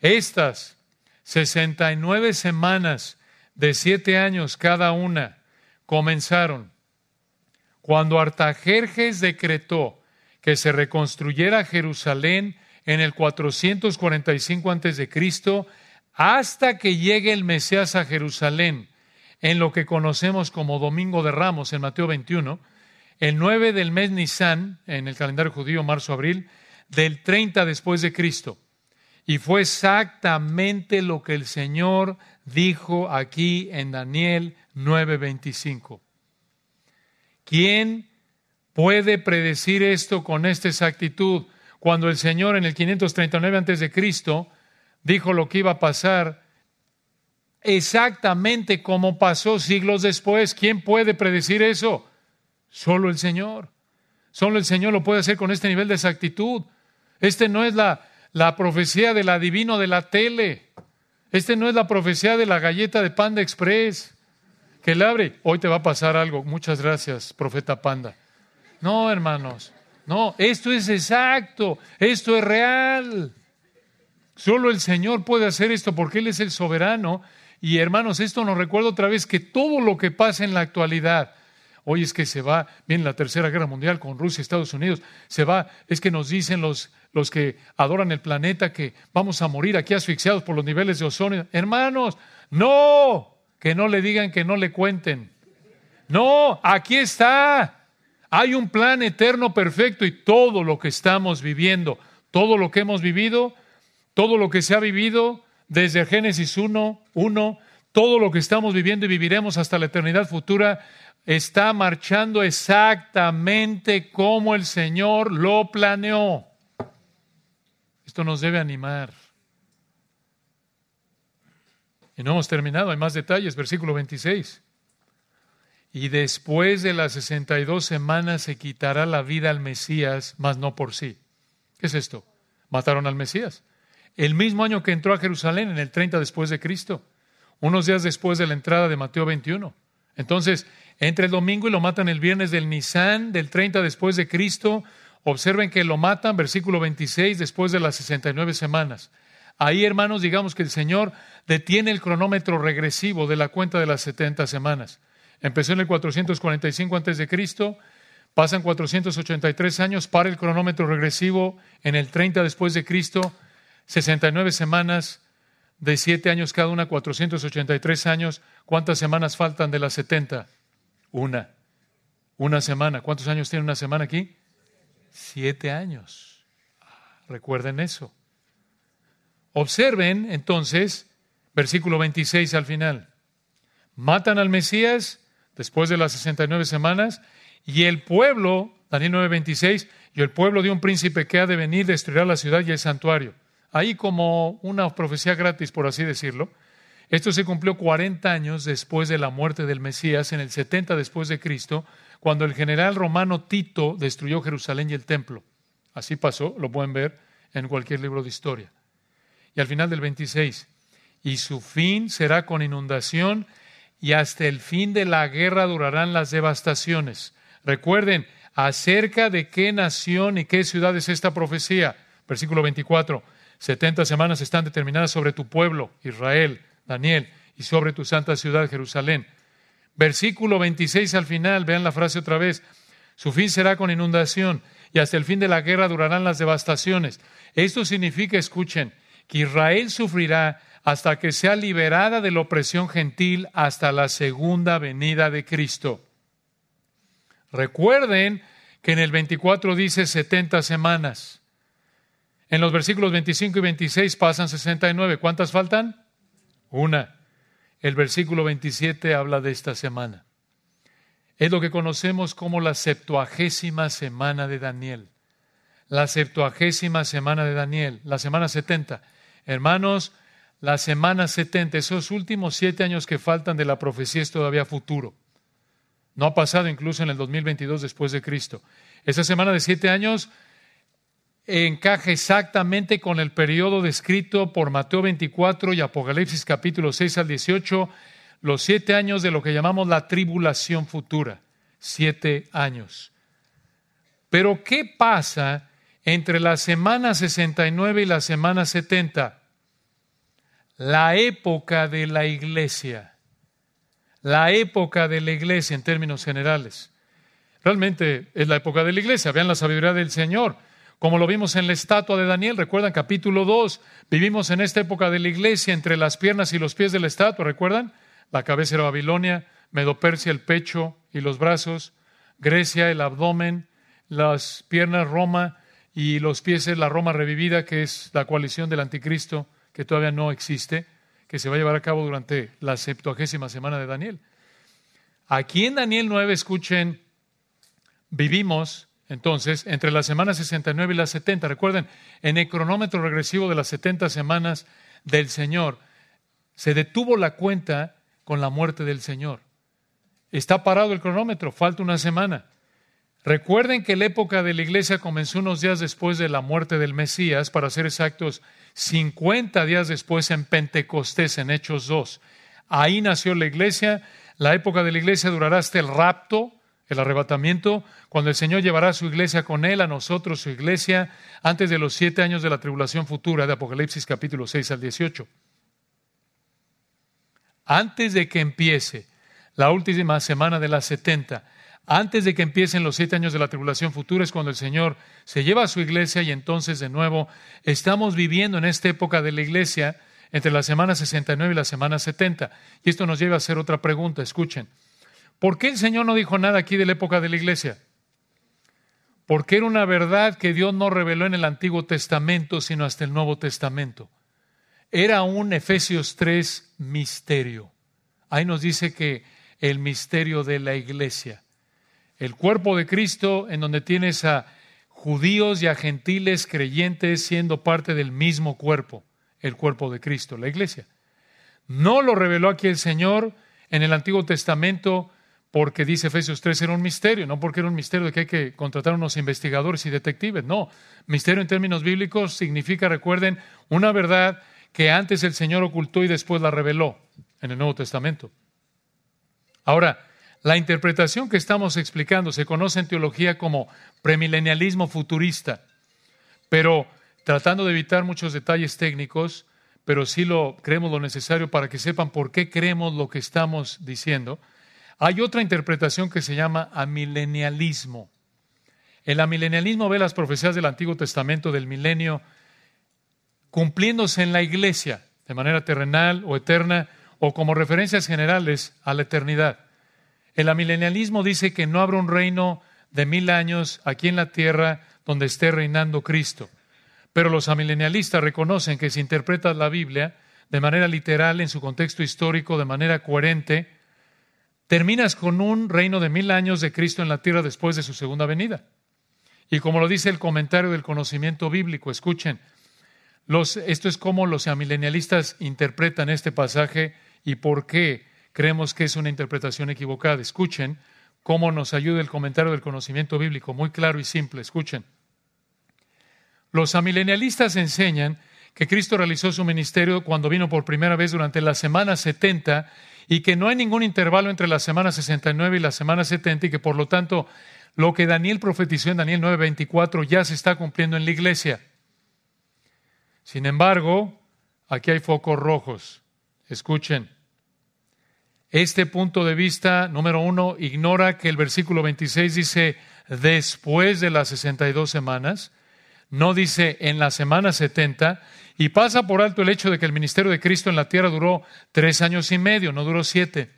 Estas 69 semanas de siete años cada una comenzaron cuando Artajerjes decretó que se reconstruyera Jerusalén en el 445 antes de Cristo hasta que llegue el Mesías a Jerusalén en lo que conocemos como Domingo de Ramos en Mateo 21 el 9 del mes Nisan, en el calendario judío, marzo-abril, del 30 después de Cristo. Y fue exactamente lo que el Señor dijo aquí en Daniel 9:25. ¿Quién puede predecir esto con esta exactitud? Cuando el Señor en el 539 antes de Cristo dijo lo que iba a pasar exactamente como pasó siglos después. ¿Quién puede predecir eso? Solo el Señor. Solo el Señor lo puede hacer con este nivel de exactitud. Este no es la, la profecía del adivino de la tele. Este no es la profecía de la galleta de Panda Express. Que le abre, hoy te va a pasar algo. Muchas gracias, profeta Panda. No, hermanos. No, esto es exacto. Esto es real. Solo el Señor puede hacer esto porque Él es el soberano. Y hermanos, esto nos recuerda otra vez que todo lo que pasa en la actualidad, Hoy es que se va, viene la Tercera Guerra Mundial con Rusia y Estados Unidos, se va, es que nos dicen los, los que adoran el planeta que vamos a morir aquí asfixiados por los niveles de ozono. Hermanos, no, que no le digan, que no le cuenten. No, aquí está. Hay un plan eterno perfecto y todo lo que estamos viviendo, Todo lo que hemos vivido, todo lo que se ha vivido desde Génesis 1, 1, todo lo que estamos viviendo y viviremos hasta la eternidad futura, está marchando exactamente como el Señor lo planeó. Esto nos debe animar. Y no hemos terminado, hay más detalles, versículo 26. Y después de las 62 semanas se quitará la vida al Mesías, mas no por sí. ¿Qué es esto? Mataron al Mesías. El mismo año que entró a Jerusalén, en el 30 después de Cristo, unos días después de la entrada de Mateo 21. Entonces, entre el domingo y lo matan el viernes del Nisan, del 30 después de Cristo. Observen que lo matan, versículo 26, después de las 69 semanas. Ahí, hermanos, digamos que el Señor detiene el cronómetro regresivo de la cuenta de las 70 semanas. Empezó en el 445 antes de Cristo, pasan 483 años, para el cronómetro regresivo en el 30 después de Cristo, 69 semanas de 7 años cada una, 483 años. ¿Cuántas semanas faltan de las 70? Una. Una semana. ¿Cuántos años tiene una semana aquí? Siete años. Recuerden eso. Observen entonces, versículo 26 al final. Matan al Mesías después de las 69 semanas y el pueblo, Daniel 9:26, y el pueblo de un príncipe que ha de venir destruirá la ciudad y el santuario. Ahí como una profecía gratis, por así decirlo. Esto se cumplió 40 años después de la muerte del Mesías, en el 70 después de Cristo, cuando el general romano Tito destruyó Jerusalén y el templo. Así pasó, lo pueden ver en cualquier libro de historia. Y al final del 26, y su fin será con inundación, y hasta el fin de la guerra durarán las devastaciones. Recuerden, acerca de qué nación y qué ciudad es esta profecía. Versículo 24, 70 semanas están determinadas sobre tu pueblo, Israel Daniel, y sobre tu santa ciudad, Jerusalén. Versículo 26 al final, vean la frase otra vez. Su fin será con inundación y hasta el fin de la guerra durarán las devastaciones. Esto significa, escuchen, que Israel sufrirá hasta que sea liberada de la opresión gentil hasta la segunda venida de Cristo. Recuerden que en el 24 dice 70 semanas. En los versículos 25 y 26 pasan 69. ¿Cuántas faltan? Una, el versículo 27 habla de esta semana. Es lo que conocemos como la septuagésima semana de Daniel. La septuagésima semana de Daniel, la semana 70. Hermanos, la semana 70, esos últimos siete años que faltan de la profecía es todavía futuro. No ha pasado incluso en el 2022 después de Cristo. Esa semana de siete años encaja exactamente con el periodo descrito por Mateo 24 y Apocalipsis capítulo 6 al 18, los siete años de lo que llamamos la tribulación futura. Siete años. Pero ¿qué pasa entre la semana 69 y la semana 70? La época de la iglesia. La época de la iglesia en términos generales. Realmente es la época de la iglesia. Vean la sabiduría del Señor como lo vimos en la estatua de Daniel, recuerdan capítulo 2, vivimos en esta época de la iglesia entre las piernas y los pies de la estatua, ¿recuerdan? La cabeza era Babilonia, Medopersia el pecho y los brazos, Grecia el abdomen, las piernas Roma y los pies es la Roma revivida, que es la coalición del anticristo, que todavía no existe, que se va a llevar a cabo durante la septuagésima semana de Daniel. Aquí en Daniel 9, escuchen, vivimos entonces, entre las semanas 69 y las 70, recuerden, en el cronómetro regresivo de las 70 semanas del Señor, se detuvo la cuenta con la muerte del Señor. Está parado el cronómetro, falta una semana. Recuerden que la época de la iglesia comenzó unos días después de la muerte del Mesías, para ser exactos, 50 días después en Pentecostés, en Hechos 2. Ahí nació la iglesia. La época de la iglesia durará hasta el rapto, el arrebatamiento, cuando el Señor llevará a su iglesia con él, a nosotros, su iglesia, antes de los siete años de la tribulación futura de Apocalipsis capítulo 6 al 18. Antes de que empiece la última semana de las 70, antes de que empiecen los siete años de la tribulación futura, es cuando el Señor se lleva a su iglesia y entonces de nuevo estamos viviendo en esta época de la iglesia entre la semana 69 y la semana 70. Y esto nos lleva a hacer otra pregunta, escuchen. ¿Por qué el Señor no dijo nada aquí de la época de la iglesia? porque era una verdad que Dios no reveló en el Antiguo Testamento, sino hasta el Nuevo Testamento. Era un Efesios 3 misterio. Ahí nos dice que el misterio de la iglesia, el cuerpo de Cristo en donde tienes a judíos y a gentiles creyentes siendo parte del mismo cuerpo, el cuerpo de Cristo, la iglesia. No lo reveló aquí el Señor en el Antiguo Testamento porque dice Efesios 3 era un misterio, no porque era un misterio de que hay que contratar unos investigadores y detectives, no. Misterio en términos bíblicos significa, recuerden, una verdad que antes el Señor ocultó y después la reveló en el Nuevo Testamento. Ahora, la interpretación que estamos explicando se conoce en teología como premilenialismo futurista, pero tratando de evitar muchos detalles técnicos, pero sí lo creemos lo necesario para que sepan por qué creemos lo que estamos diciendo. Hay otra interpretación que se llama amilenialismo. El amilenialismo ve las profecías del Antiguo Testamento del milenio cumpliéndose en la iglesia de manera terrenal o eterna o como referencias generales a la eternidad. El amilenialismo dice que no habrá un reino de mil años aquí en la tierra donde esté reinando Cristo. Pero los amilenialistas reconocen que si interpretas la Biblia de manera literal, en su contexto histórico, de manera coherente, terminas con un reino de mil años de Cristo en la tierra después de su segunda venida. Y como lo dice el comentario del conocimiento bíblico, escuchen, esto es como los amilenialistas interpretan este pasaje y por qué creemos que es una interpretación equivocada. Escuchen cómo nos ayuda el comentario del conocimiento bíblico, muy claro y simple. Escuchen. Los amilenialistas enseñan que Cristo realizó su ministerio cuando vino por primera vez durante la semana 70 y que no hay ningún intervalo entre la semana 69 y la semana 70 y que por lo tanto lo que Daniel profetizó en Daniel 9:24 ya se está cumpliendo en la iglesia. Sin embargo, aquí hay focos rojos. Escuchen. Este punto de vista, número uno, ignora que el versículo 26 dice después de las 62 semanas, no dice en la semana 70, y pasa por alto el hecho de que el ministerio de Cristo en la tierra duró tres años y medio, no duró siete.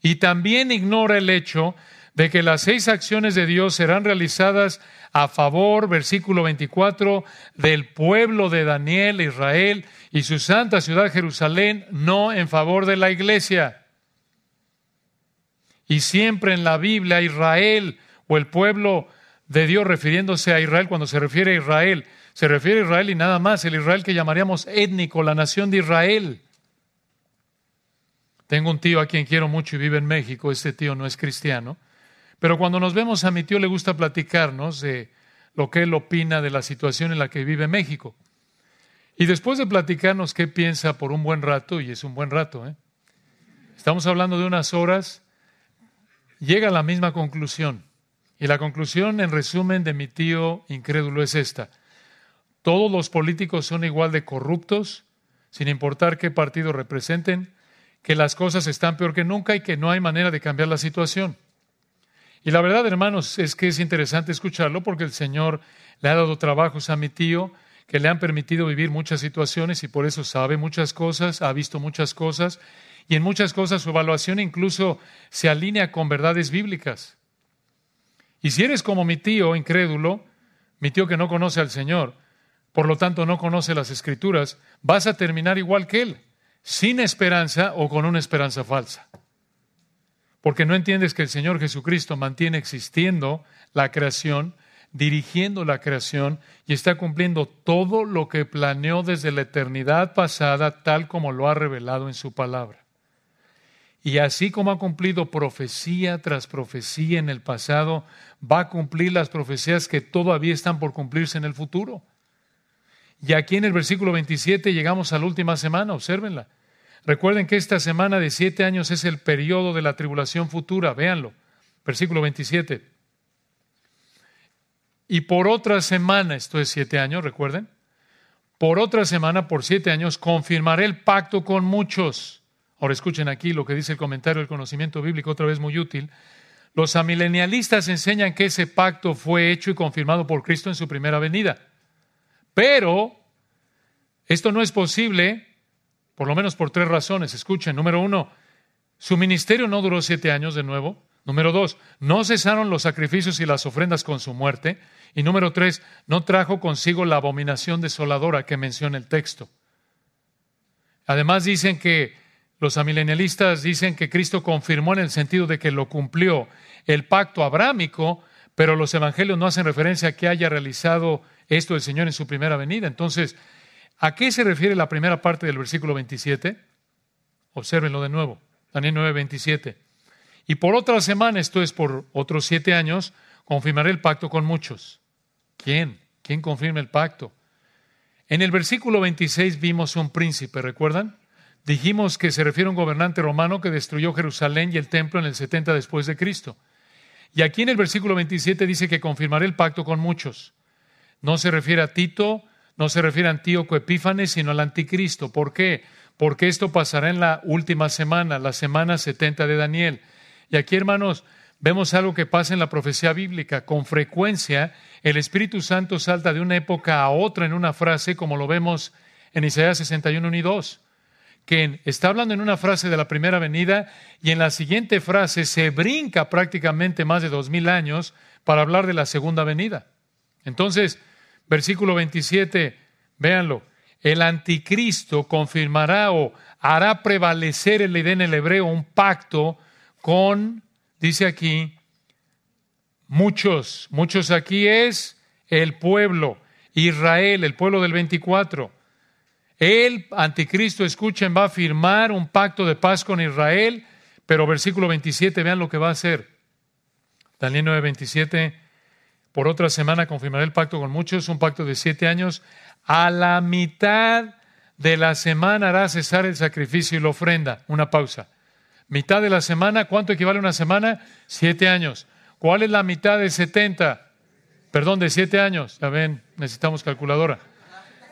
Y también ignora el hecho de que las seis acciones de Dios serán realizadas a favor, versículo 24, del pueblo de Daniel, Israel y su santa ciudad Jerusalén, no en favor de la iglesia. Y siempre en la Biblia Israel o el pueblo de Dios refiriéndose a Israel, cuando se refiere a Israel, se refiere a Israel y nada más, el Israel que llamaríamos étnico, la nación de Israel. Tengo un tío a quien quiero mucho y vive en México, este tío no es cristiano, pero cuando nos vemos a mi tío le gusta platicarnos de lo que él opina de la situación en la que vive México. Y después de platicarnos qué piensa por un buen rato, y es un buen rato, ¿eh? estamos hablando de unas horas, llega a la misma conclusión. Y la conclusión, en resumen, de mi tío incrédulo es esta. Todos los políticos son igual de corruptos, sin importar qué partido representen, que las cosas están peor que nunca y que no hay manera de cambiar la situación. Y la verdad, hermanos, es que es interesante escucharlo porque el Señor le ha dado trabajos a mi tío que le han permitido vivir muchas situaciones y por eso sabe muchas cosas, ha visto muchas cosas y en muchas cosas su evaluación incluso se alinea con verdades bíblicas. Y si eres como mi tío incrédulo, mi tío que no conoce al Señor, por lo tanto no conoce las escrituras, vas a terminar igual que él, sin esperanza o con una esperanza falsa. Porque no entiendes que el Señor Jesucristo mantiene existiendo la creación, dirigiendo la creación y está cumpliendo todo lo que planeó desde la eternidad pasada, tal como lo ha revelado en su palabra. Y así como ha cumplido profecía tras profecía en el pasado, va a cumplir las profecías que todavía están por cumplirse en el futuro. Y aquí en el versículo 27 llegamos a la última semana, obsérvenla. Recuerden que esta semana de siete años es el periodo de la tribulación futura, véanlo. Versículo 27. Y por otra semana, esto es siete años, recuerden, por otra semana, por siete años, confirmaré el pacto con muchos Ahora escuchen aquí lo que dice el comentario del conocimiento bíblico, otra vez muy útil. Los amilenialistas enseñan que ese pacto fue hecho y confirmado por Cristo en su primera venida. Pero esto no es posible, por lo menos por tres razones. Escuchen, número uno, su ministerio no duró siete años de nuevo. Número dos, no cesaron los sacrificios y las ofrendas con su muerte. Y número tres, no trajo consigo la abominación desoladora que menciona el texto. Además dicen que los amilenialistas dicen que Cristo confirmó en el sentido de que lo cumplió el pacto abrámico, pero los evangelios no hacen referencia a que haya realizado esto el Señor en su primera venida. Entonces, ¿a qué se refiere la primera parte del versículo 27? Obsérvenlo de nuevo, Daniel 9, 27. Y por otra semana, esto es por otros siete años, confirmaré el pacto con muchos. ¿Quién? ¿Quién confirma el pacto? En el versículo 26 vimos un príncipe, ¿recuerdan? Dijimos que se refiere a un gobernante romano que destruyó Jerusalén y el templo en el 70 después de Cristo. Y aquí en el versículo 27 dice que confirmaré el pacto con muchos. No se refiere a Tito, no se refiere a Antíoco Epífanes, sino al anticristo. ¿Por qué? Porque esto pasará en la última semana, la semana 70 de Daniel. Y aquí, hermanos, vemos algo que pasa en la profecía bíblica. Con frecuencia, el Espíritu Santo salta de una época a otra en una frase, como lo vemos en Isaías 61 y 2, que está hablando en una frase de la primera venida y en la siguiente frase se brinca prácticamente más de dos mil años para hablar de la segunda venida. Entonces, versículo 27, véanlo, el anticristo confirmará o hará prevalecer idea en el hebreo un pacto con, dice aquí, muchos, muchos aquí es el pueblo, Israel, el pueblo del 24. El anticristo, escuchen, va a firmar un pacto de paz con Israel, pero versículo 27, vean lo que va a hacer. Daniel 9, 27, por otra semana confirmará el pacto con muchos, un pacto de siete años. A la mitad de la semana hará cesar el sacrificio y la ofrenda. Una pausa. Mitad de la semana, ¿cuánto equivale a una semana? Siete años. ¿Cuál es la mitad de setenta? Perdón, de siete años. Ya ven, necesitamos calculadora.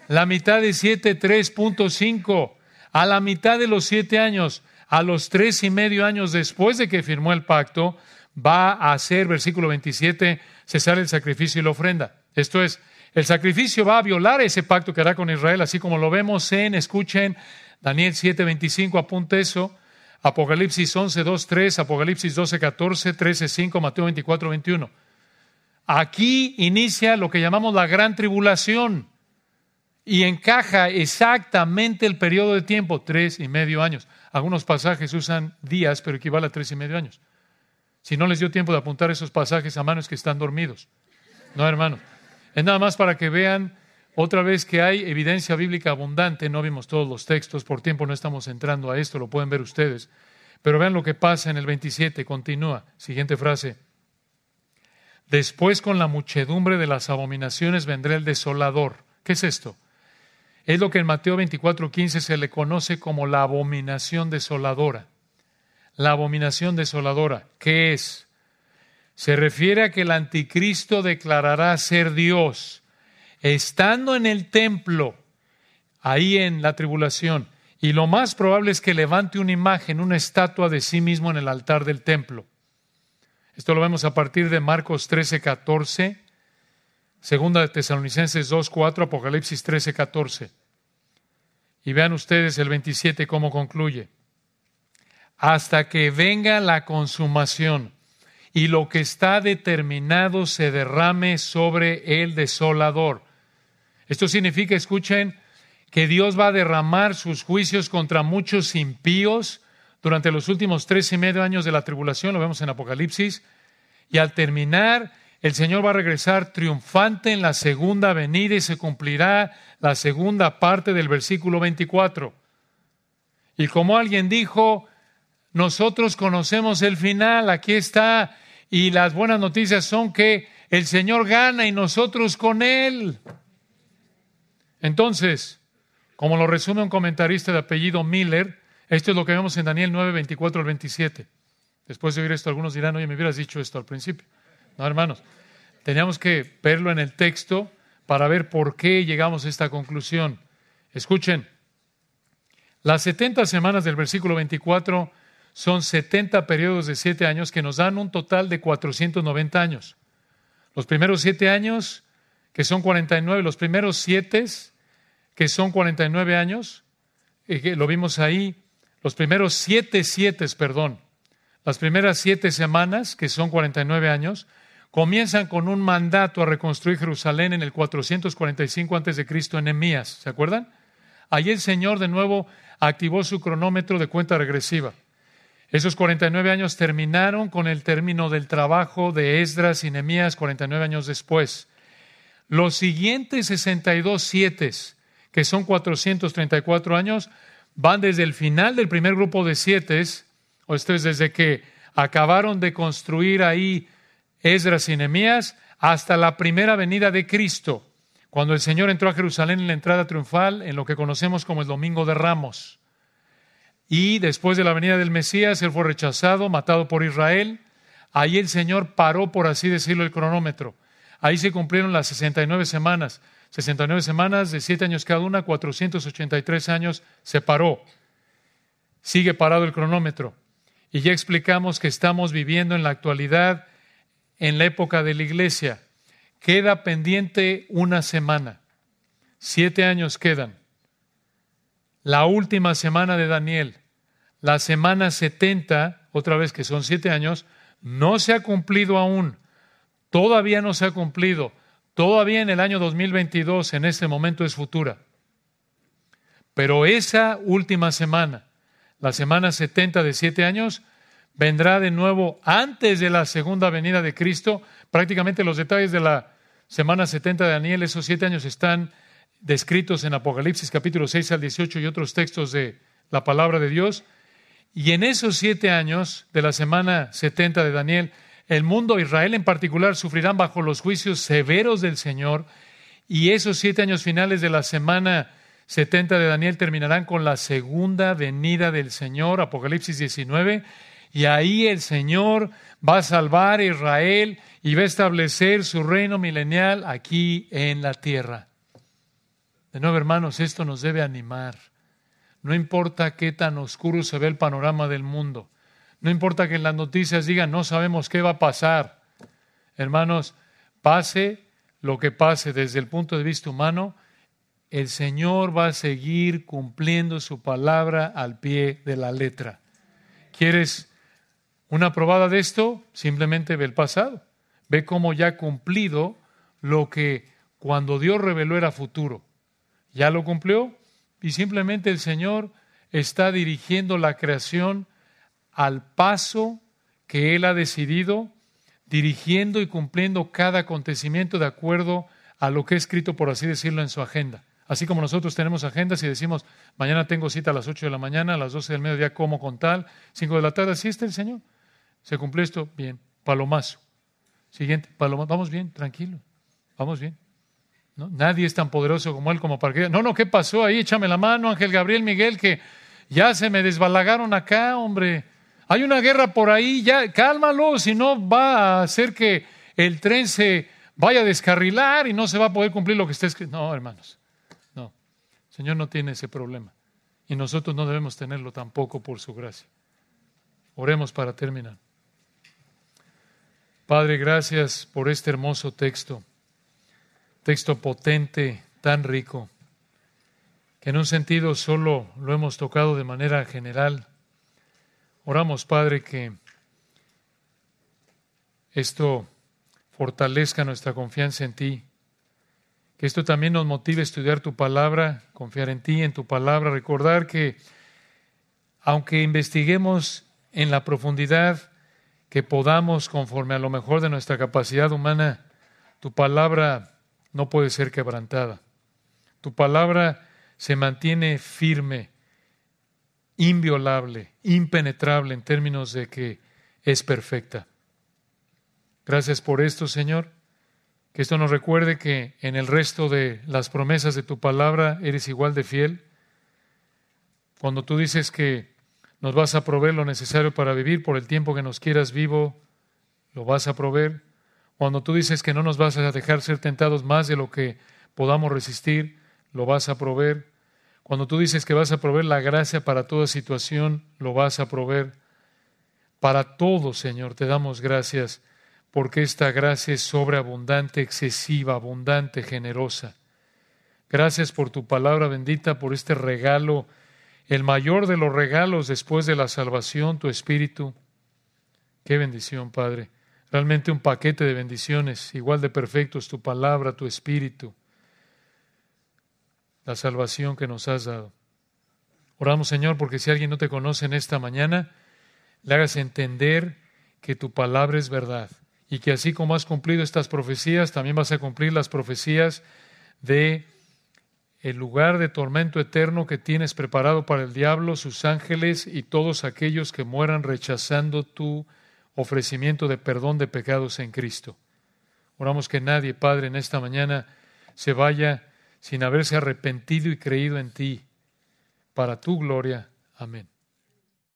La mitad de siete, tres punto cinco. A la mitad de los siete años, a los tres y medio años después de que firmó el pacto, va a hacer, versículo 27, cesar el sacrificio y la ofrenda. Esto es, el sacrificio va a violar ese pacto que hará con Israel, así como lo vemos en, escuchen, Daniel 7, 25, apunte eso. Apocalipsis 11, 2, 3, Apocalipsis 12, 14, 13, 5, Mateo 24, 21. Aquí inicia lo que llamamos la gran tribulación y encaja exactamente el periodo de tiempo, tres y medio años. Algunos pasajes usan días, pero equivale a tres y medio años. Si no les dio tiempo de apuntar esos pasajes a manos que están dormidos. No, hermano. Es nada más para que vean otra vez que hay evidencia bíblica abundante, no vimos todos los textos, por tiempo no estamos entrando a esto, lo pueden ver ustedes. Pero vean lo que pasa en el 27, continúa. Siguiente frase. Después con la muchedumbre de las abominaciones vendrá el desolador. ¿Qué es esto? Es lo que en Mateo 24, 15 se le conoce como la abominación desoladora. La abominación desoladora. ¿Qué es? Se refiere a que el anticristo declarará ser Dios estando en el templo, ahí en la tribulación, y lo más probable es que levante una imagen, una estatua de sí mismo en el altar del templo. Esto lo vemos a partir de Marcos 13, 14, segunda de Tesalonicenses 2, 4, Apocalipsis 13, 14. Y vean ustedes el 27 cómo concluye. Hasta que venga la consumación y lo que está determinado se derrame sobre el desolador. Esto significa, escuchen, que Dios va a derramar sus juicios contra muchos impíos durante los últimos tres y medio años de la tribulación, lo vemos en Apocalipsis, y al terminar, el Señor va a regresar triunfante en la segunda venida y se cumplirá la segunda parte del versículo 24. Y como alguien dijo, nosotros conocemos el final, aquí está, y las buenas noticias son que el Señor gana y nosotros con Él. Entonces, como lo resume un comentarista de apellido Miller, esto es lo que vemos en Daniel 9, 24 al 27. Después de oír esto, algunos dirán, oye, me hubieras dicho esto al principio. No, hermanos, teníamos que verlo en el texto para ver por qué llegamos a esta conclusión. Escuchen, las 70 semanas del versículo 24 son 70 periodos de 7 años que nos dan un total de 490 años. Los primeros 7 años, que son 49, los primeros 7 que son 49 años, y que lo vimos ahí, los primeros siete siete, perdón, las primeras siete semanas, que son 49 años, comienzan con un mandato a reconstruir Jerusalén en el 445 a.C. en Emías. ¿Se acuerdan? Allí el Señor de nuevo activó su cronómetro de cuenta regresiva. Esos 49 años terminaron con el término del trabajo de Esdras y Nehemías 49 años después. Los siguientes 62 siete, que son 434 años, van desde el final del primer grupo de siete, o esto es desde que acabaron de construir ahí Esdras y Nehemías, hasta la primera venida de Cristo, cuando el Señor entró a Jerusalén en la entrada triunfal, en lo que conocemos como el Domingo de Ramos. Y después de la venida del Mesías, él fue rechazado, matado por Israel. Ahí el Señor paró, por así decirlo, el cronómetro. Ahí se cumplieron las 69 semanas. 69 semanas de 7 años cada una, 483 años se paró. Sigue parado el cronómetro. Y ya explicamos que estamos viviendo en la actualidad, en la época de la iglesia. Queda pendiente una semana. Siete años quedan la última semana de Daniel, la semana 70, otra vez que son siete años, no se ha cumplido aún. Todavía no se ha cumplido. Todavía en el año 2022, en este momento es futura. Pero esa última semana, la semana 70 de siete años, vendrá de nuevo antes de la segunda venida de Cristo. Prácticamente los detalles de la semana 70 de Daniel, esos siete años están descritos en Apocalipsis capítulo 6 al 18 y otros textos de la palabra de Dios. Y en esos siete años de la semana 70 de Daniel, el mundo, Israel en particular, sufrirán bajo los juicios severos del Señor. Y esos siete años finales de la semana 70 de Daniel terminarán con la segunda venida del Señor, Apocalipsis 19. Y ahí el Señor va a salvar a Israel y va a establecer su reino milenial aquí en la tierra. De nuevo, hermanos, esto nos debe animar. No importa qué tan oscuro se ve el panorama del mundo. No importa que en las noticias digan, no sabemos qué va a pasar. Hermanos, pase lo que pase desde el punto de vista humano, el Señor va a seguir cumpliendo su palabra al pie de la letra. ¿Quieres una probada de esto? Simplemente ve el pasado. Ve cómo ya ha cumplido lo que cuando Dios reveló era futuro ya lo cumplió y simplemente el Señor está dirigiendo la creación al paso que Él ha decidido, dirigiendo y cumpliendo cada acontecimiento de acuerdo a lo que ha escrito, por así decirlo, en su agenda. Así como nosotros tenemos agendas y decimos, mañana tengo cita a las 8 de la mañana, a las 12 del mediodía como con tal, 5 de la tarde, así está el Señor. ¿Se cumplió esto? Bien. Palomazo. Siguiente, palomazo. Vamos bien, tranquilo. Vamos bien. Nadie es tan poderoso como Él como para que... No, no, ¿qué pasó ahí? Échame la mano, Ángel Gabriel Miguel, que ya se me desbalagaron acá, hombre. Hay una guerra por ahí, ya cálmalo, si no va a hacer que el tren se vaya a descarrilar y no se va a poder cumplir lo que está escrito. No, hermanos, no. El Señor no tiene ese problema. Y nosotros no debemos tenerlo tampoco por su gracia. Oremos para terminar. Padre, gracias por este hermoso texto texto potente, tan rico, que en un sentido solo lo hemos tocado de manera general. Oramos, Padre, que esto fortalezca nuestra confianza en ti, que esto también nos motive a estudiar tu palabra, confiar en ti, en tu palabra, recordar que aunque investiguemos en la profundidad que podamos conforme a lo mejor de nuestra capacidad humana, tu palabra no puede ser quebrantada. Tu palabra se mantiene firme, inviolable, impenetrable en términos de que es perfecta. Gracias por esto, Señor. Que esto nos recuerde que en el resto de las promesas de tu palabra eres igual de fiel. Cuando tú dices que nos vas a proveer lo necesario para vivir por el tiempo que nos quieras vivo, lo vas a proveer. Cuando tú dices que no nos vas a dejar ser tentados más de lo que podamos resistir, lo vas a proveer. Cuando tú dices que vas a proveer la gracia para toda situación, lo vas a proveer. Para todo, Señor, te damos gracias porque esta gracia es sobreabundante, excesiva, abundante, generosa. Gracias por tu palabra bendita, por este regalo, el mayor de los regalos después de la salvación, tu Espíritu. Qué bendición, Padre. Realmente un paquete de bendiciones, igual de perfectos, tu palabra, tu espíritu, la salvación que nos has dado. Oramos, Señor, porque si alguien no te conoce en esta mañana, le hagas entender que tu palabra es verdad y que así como has cumplido estas profecías, también vas a cumplir las profecías de el lugar de tormento eterno que tienes preparado para el diablo, sus ángeles y todos aquellos que mueran rechazando tu ofrecimiento de perdón de pecados en Cristo. Oramos que nadie, Padre, en esta mañana se vaya sin haberse arrepentido y creído en ti para tu gloria. Amén.